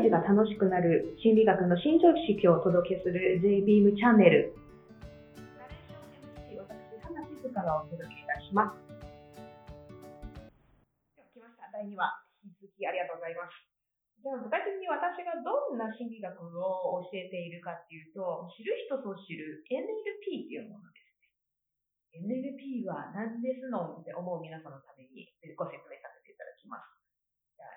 毎日が楽しくなる心理学の新常識をお届けする JBeam チャンネル。私、花静香がお届けいたします。来ました、第2話。引き続きありがとうございます。じゃあ具体的に私がどんな心理学を教えているかっていうと、知る人ぞ知る NLP っていうものですね。NLP は何ですのって思う皆さんのためにご説明させていただきます。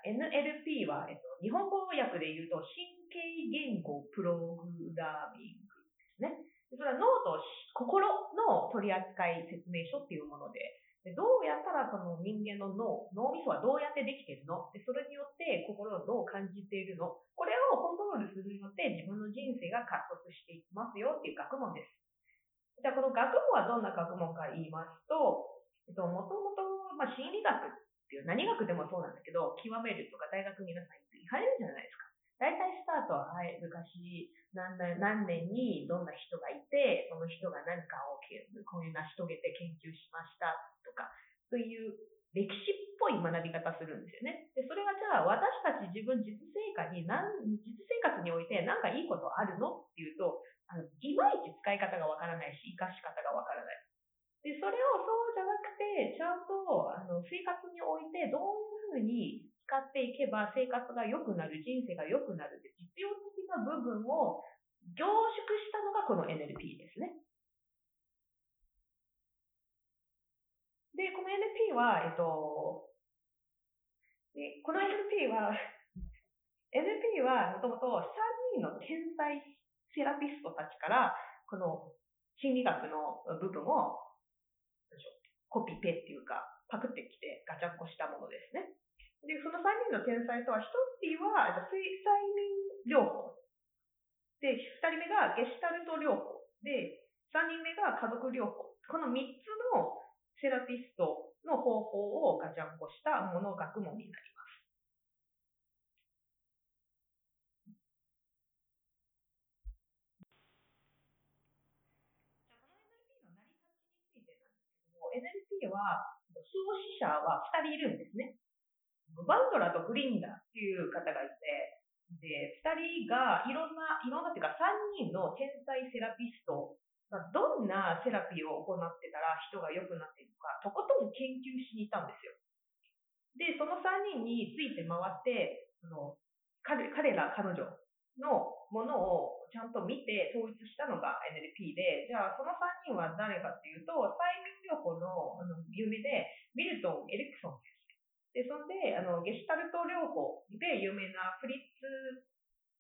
NLP は、えっと、日本語で言うと、神経言語プログラミングですね。それは脳と心の取扱説明書っていうもので、でどうやったらその人間の脳、脳みそはどうやってできてるの？でそれによって心をどう感じているの？これをコントロールするによって自分の人生が加速していきますよっていう学問です。じゃあこの学問はどんな学問か言いますと、えっと、もともと、まあ、心理学っていう何学でもそうなんだけど、極めるとか大学皆さん行かれるじゃないですか。大体スタートは、はい、昔何何年にどんな人がいて、その人が何かをこういう成し遂げて研究しましたとか、そういう歴史っぽい学び方するんですよね。で、それがじゃあ私たち自分実生活に何、実生活において何かいいことあるのっていうと、あの、いまいち使い方がわからないし、活かし方がわからない。で、それをそうじゃなくて、ちゃんとあの生活においてどういうふうに使っていけば生活が良くなる、人生が良くなるって実用的な部分を凝縮したのがこの NLP ですね。で、この NLP は、えっと、でこの NLP は、NLP はもともと3人の天才セラピストたちから、この心理学の部分をコピペっていうか、パクってきてガチャンコしたものですね。で、その3人の天才とは、1人は睡眠療法。で、2人目がゲシュタルト療法。で、3人目が家族療法。この3つのセラピストの方法をガチャンコしたもの学問になります。NLP は、創始者は2人いるんですね。バンドラとグリンダっていう方がいて、で、2人がいろんな、いろんなっていうか3人の天才セラピストがどんなセラピーを行ってたら人が良くなっているのか、とことん研究しに行ったんですよ。で、その3人について回って、その彼彼ら、彼女のものをちゃんと見て統一したのが NLP で、じゃあその3人は誰かっていうと、催眠療法のあの有名で、ミルトン・エリクソンで。そんで、あの、ゲシュタルト療法で有名なフリッツ・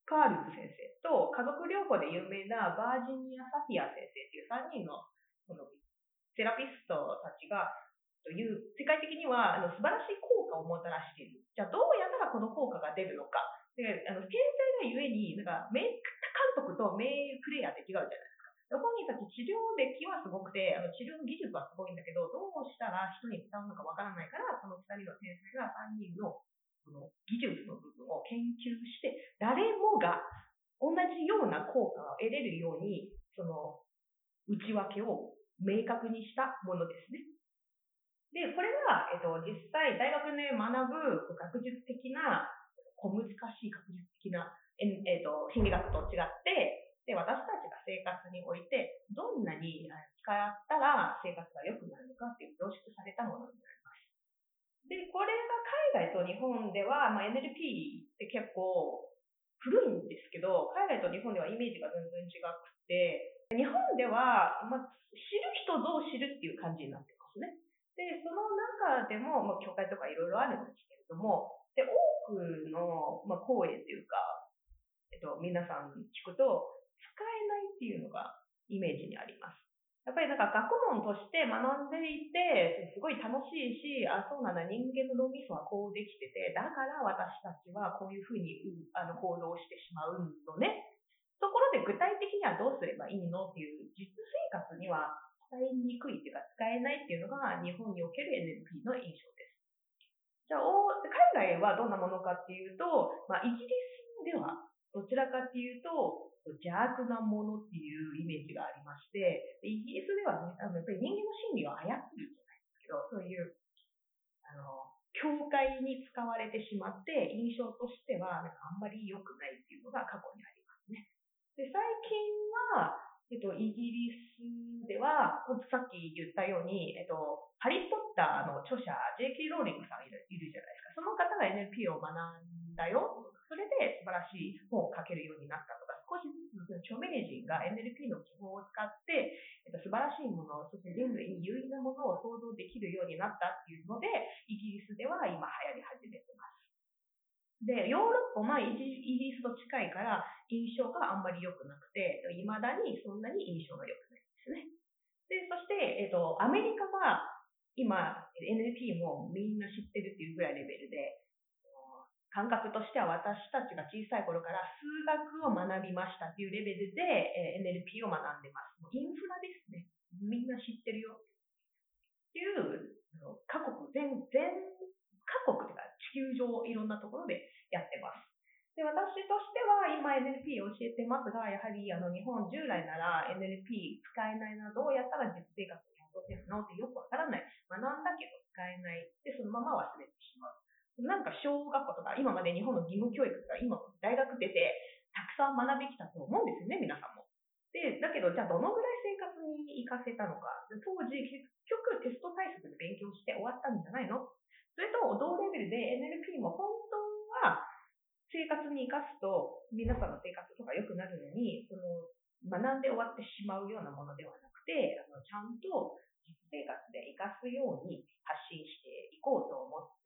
カールズ先生と、家族療法で有名なバージニア・サフィア先生っていう3人のこのセラピストたちが、という世界的にはあの素晴らしい効果をもたらしている。じゃあどうやったらこの効果が出るのか。で、あの、天才がゆえに、なんか、名監督と名プレイヤーって違うじゃないですか。本人たち治療歴はすごくて、あの治療の技術はすごいんだけど、どうしたら人に伝わるのかわからないから、この2人の天才が3人のこの技術の部分を研究して、誰もが同じような効果を得れるように、その内訳を明確にしたものですね。で、これは、えっと、実際大学で学ぶ学術的な小難しい学術的な、ええーと、心理学と違って、で、私たちが生活において、どんなに使ったら生活が良くなるのかっていう凝縮されたものになります。で、これが海外と日本では、まあ、NLP って結構古いんですけど、海外と日本ではイメージが全然違くて、日本では、まあ、知る人ぞ知るっていう感じになってますね。で、その中でも、まあ、教会とかいろいろあるんですけれども、で、多くの、まあ、講演っていうか、えっと、皆さんに聞くと、使えないっていうのがイメージにあります。やっぱりなんか学問として学んでいて、すごい楽しいし、あ、そうなんだ、人間の脳みそはこうできてて、だから私たちはこういうふうにあの行動してしまうのね。ところで具体的にはどうすればいいのっていう実生活には使いにくいっていうか使えないっていうのが日本における NLP の印象です。じゃあ、海外はどんなものかっていうと、まあ、イギリスでは、どちらかっていうと、邪悪なものっていうイメージがありまして、イギリスではね、あのやっぱり人間の心理を操るじゃないですけど、そういう、あの、教会に使われてしまって、印象としては、なんかあんまり良くないっていうのが過去にありますね。で、最近は、えっと、イギリスでは、さっき言ったように、えっと、ハリー・ポッターの著者、J.K. ローリングさんいるいるじゃないですか。その方が NLP を学んだよ。それで素晴らしい本を書けるようになったとか、少しずつ著名人が NLP の基本を使って、えっと、素晴らしいもの、そして人類に有意なものを想像できるようになったっていうので、イギリスでは今流行り始めてます。で、ヨーロッパはイギリスと近いから印象があんまり良くなくて、未だにそんなに印象が良くないですね。で、そして、えっと、アメリカは今、NLP もみんな知ってるっていうぐ、感覚としては私たちが小さい頃から数学を学びましたっていうレベルで、え NLP を学んでます。インフラですね。みんな知ってるよ。っていう、各国全、全、各国というか地球上いろんなところでやってます。で、私としては今 NLP を教えてますが、やはりあの日本従来なら NLP 使えないな、どうやったら実生活に落とせるのってよくわからない。学んだけど使えない。で、そのまま忘れてしまう。なんか小学校とか、今まで日本の義務教育とか、今大学出て、たくさん学んできたと思うんですよね、皆さんも。で、だけど、じゃあどのぐらい生活に活かせたのか？当時、結局テスト対策で勉強して終わったんじゃないの？それと同レベルで NLP も本当は生活に活かすと皆さんの生活とか良くなるのに、その学んで終わってしまうようなものではなくて、あのちゃんと実生活で活かすように発信していこうと思っ